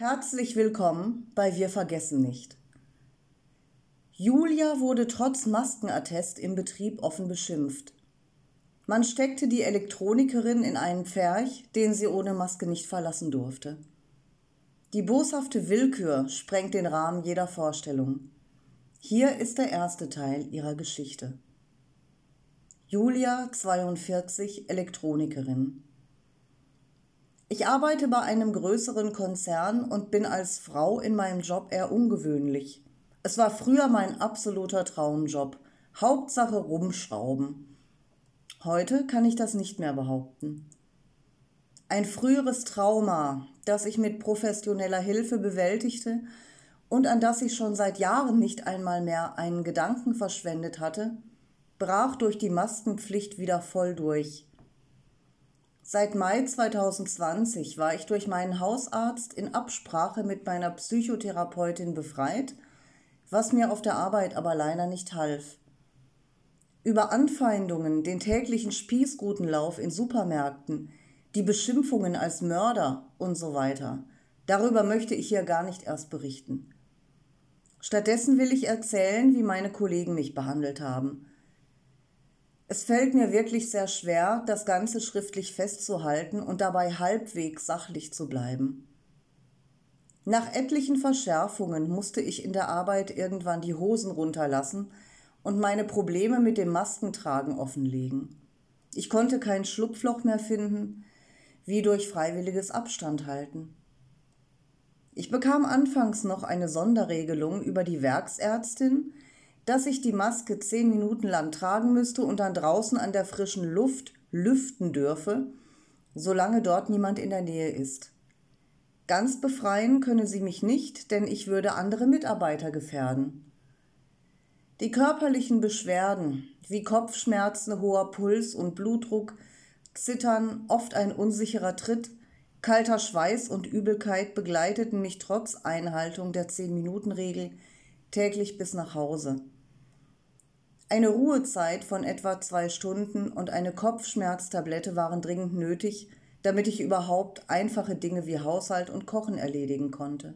Herzlich willkommen bei Wir vergessen nicht. Julia wurde trotz Maskenattest im Betrieb offen beschimpft. Man steckte die Elektronikerin in einen Pferch, den sie ohne Maske nicht verlassen durfte. Die boshafte Willkür sprengt den Rahmen jeder Vorstellung. Hier ist der erste Teil ihrer Geschichte. Julia, 42, Elektronikerin. Ich arbeite bei einem größeren Konzern und bin als Frau in meinem Job eher ungewöhnlich. Es war früher mein absoluter Traumjob. Hauptsache rumschrauben. Heute kann ich das nicht mehr behaupten. Ein früheres Trauma, das ich mit professioneller Hilfe bewältigte und an das ich schon seit Jahren nicht einmal mehr einen Gedanken verschwendet hatte, brach durch die Maskenpflicht wieder voll durch. Seit Mai 2020 war ich durch meinen Hausarzt in Absprache mit meiner Psychotherapeutin befreit, was mir auf der Arbeit aber leider nicht half. Über Anfeindungen, den täglichen Spießgutenlauf in Supermärkten, die Beschimpfungen als Mörder und so weiter. Darüber möchte ich hier gar nicht erst berichten. Stattdessen will ich erzählen, wie meine Kollegen mich behandelt haben es fällt mir wirklich sehr schwer, das Ganze schriftlich festzuhalten und dabei halbwegs sachlich zu bleiben. Nach etlichen Verschärfungen musste ich in der Arbeit irgendwann die Hosen runterlassen und meine Probleme mit dem Maskentragen offenlegen. Ich konnte kein Schlupfloch mehr finden, wie durch freiwilliges Abstand halten. Ich bekam anfangs noch eine Sonderregelung über die Werksärztin, dass ich die Maske zehn Minuten lang tragen müsste und dann draußen an der frischen Luft lüften dürfe, solange dort niemand in der Nähe ist. Ganz befreien könne sie mich nicht, denn ich würde andere Mitarbeiter gefährden. Die körperlichen Beschwerden wie Kopfschmerzen, hoher Puls und Blutdruck, Zittern, oft ein unsicherer Tritt, kalter Schweiß und Übelkeit begleiteten mich trotz Einhaltung der Zehn-Minuten-Regel täglich bis nach Hause. Eine Ruhezeit von etwa zwei Stunden und eine Kopfschmerztablette waren dringend nötig, damit ich überhaupt einfache Dinge wie Haushalt und Kochen erledigen konnte.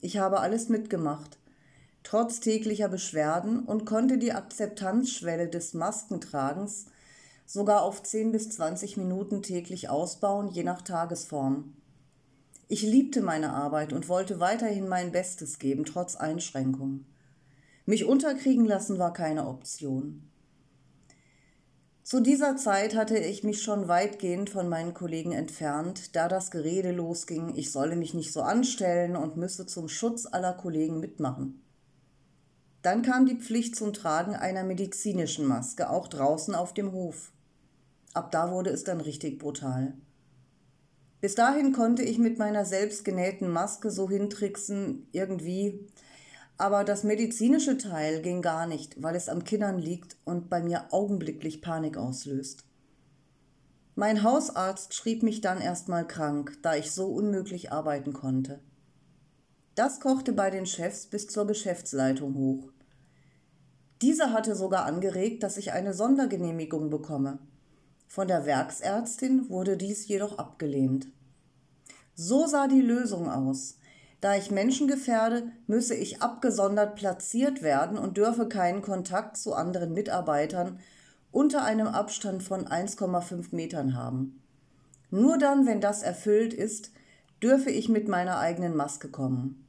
Ich habe alles mitgemacht, trotz täglicher Beschwerden und konnte die Akzeptanzschwelle des Maskentragens sogar auf 10 bis 20 Minuten täglich ausbauen, je nach Tagesform. Ich liebte meine Arbeit und wollte weiterhin mein Bestes geben, trotz Einschränkungen. Mich unterkriegen lassen war keine Option. Zu dieser Zeit hatte ich mich schon weitgehend von meinen Kollegen entfernt, da das Gerede losging, ich solle mich nicht so anstellen und müsse zum Schutz aller Kollegen mitmachen. Dann kam die Pflicht zum Tragen einer medizinischen Maske, auch draußen auf dem Hof. Ab da wurde es dann richtig brutal. Bis dahin konnte ich mit meiner selbstgenähten Maske so hintricksen, irgendwie, aber das medizinische Teil ging gar nicht, weil es am Kindern liegt und bei mir augenblicklich Panik auslöst. Mein Hausarzt schrieb mich dann erstmal krank, da ich so unmöglich arbeiten konnte. Das kochte bei den Chefs bis zur Geschäftsleitung hoch. Diese hatte sogar angeregt, dass ich eine Sondergenehmigung bekomme. Von der Werksärztin wurde dies jedoch abgelehnt. So sah die Lösung aus. Da ich Menschen gefährde, müsse ich abgesondert platziert werden und dürfe keinen Kontakt zu anderen Mitarbeitern unter einem Abstand von 1,5 Metern haben. Nur dann, wenn das erfüllt ist, dürfe ich mit meiner eigenen Maske kommen.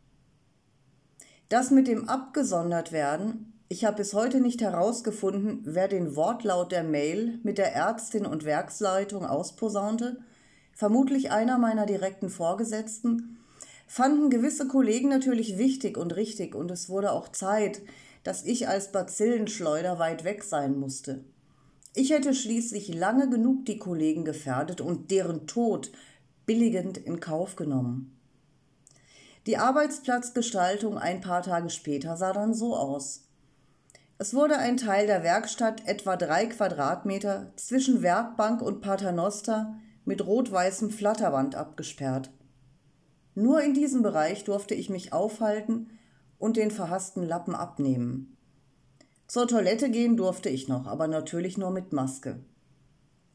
Das mit dem abgesondert werden, ich habe bis heute nicht herausgefunden, wer den Wortlaut der Mail mit der Ärztin und Werksleitung ausposaunte, vermutlich einer meiner direkten Vorgesetzten, fanden gewisse Kollegen natürlich wichtig und richtig und es wurde auch Zeit, dass ich als Bazillenschleuder weit weg sein musste. Ich hätte schließlich lange genug die Kollegen gefährdet und deren Tod billigend in Kauf genommen. Die Arbeitsplatzgestaltung ein paar Tage später sah dann so aus. Es wurde ein Teil der Werkstatt, etwa drei Quadratmeter, zwischen Werkbank und Paternoster mit rot-weißem Flatterband abgesperrt. Nur in diesem Bereich durfte ich mich aufhalten und den verhassten Lappen abnehmen. Zur Toilette gehen durfte ich noch, aber natürlich nur mit Maske.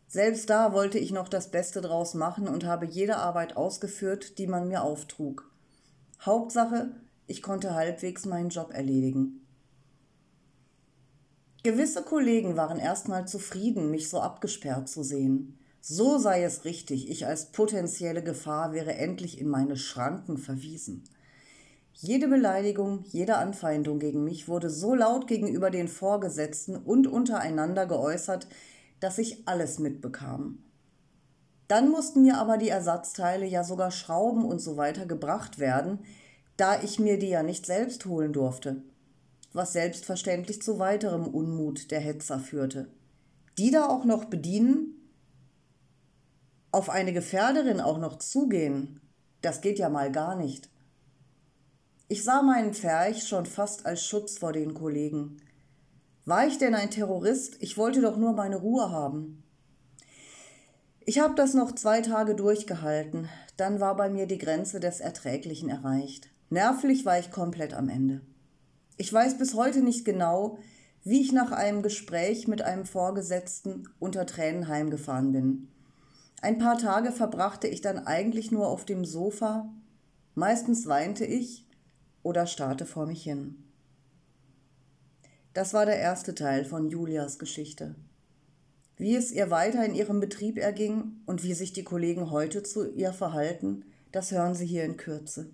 Selbst da wollte ich noch das Beste draus machen und habe jede Arbeit ausgeführt, die man mir auftrug. Hauptsache, ich konnte halbwegs meinen Job erledigen. Gewisse Kollegen waren erstmal zufrieden, mich so abgesperrt zu sehen. So sei es richtig, ich als potenzielle Gefahr wäre endlich in meine Schranken verwiesen. Jede Beleidigung, jede Anfeindung gegen mich wurde so laut gegenüber den Vorgesetzten und untereinander geäußert, dass ich alles mitbekam. Dann mussten mir aber die Ersatzteile ja sogar Schrauben und so weiter gebracht werden, da ich mir die ja nicht selbst holen durfte, was selbstverständlich zu weiterem Unmut der Hetzer führte. Die da auch noch bedienen, auf eine Gefährderin auch noch zugehen, das geht ja mal gar nicht. Ich sah meinen Pferch schon fast als Schutz vor den Kollegen. War ich denn ein Terrorist? Ich wollte doch nur meine Ruhe haben. Ich habe das noch zwei Tage durchgehalten, dann war bei mir die Grenze des Erträglichen erreicht. Nervlich war ich komplett am Ende. Ich weiß bis heute nicht genau, wie ich nach einem Gespräch mit einem Vorgesetzten unter Tränen heimgefahren bin. Ein paar Tage verbrachte ich dann eigentlich nur auf dem Sofa. Meistens weinte ich oder starrte vor mich hin. Das war der erste Teil von Julias Geschichte. Wie es ihr weiter in ihrem Betrieb erging und wie sich die Kollegen heute zu ihr verhalten, das hören Sie hier in Kürze.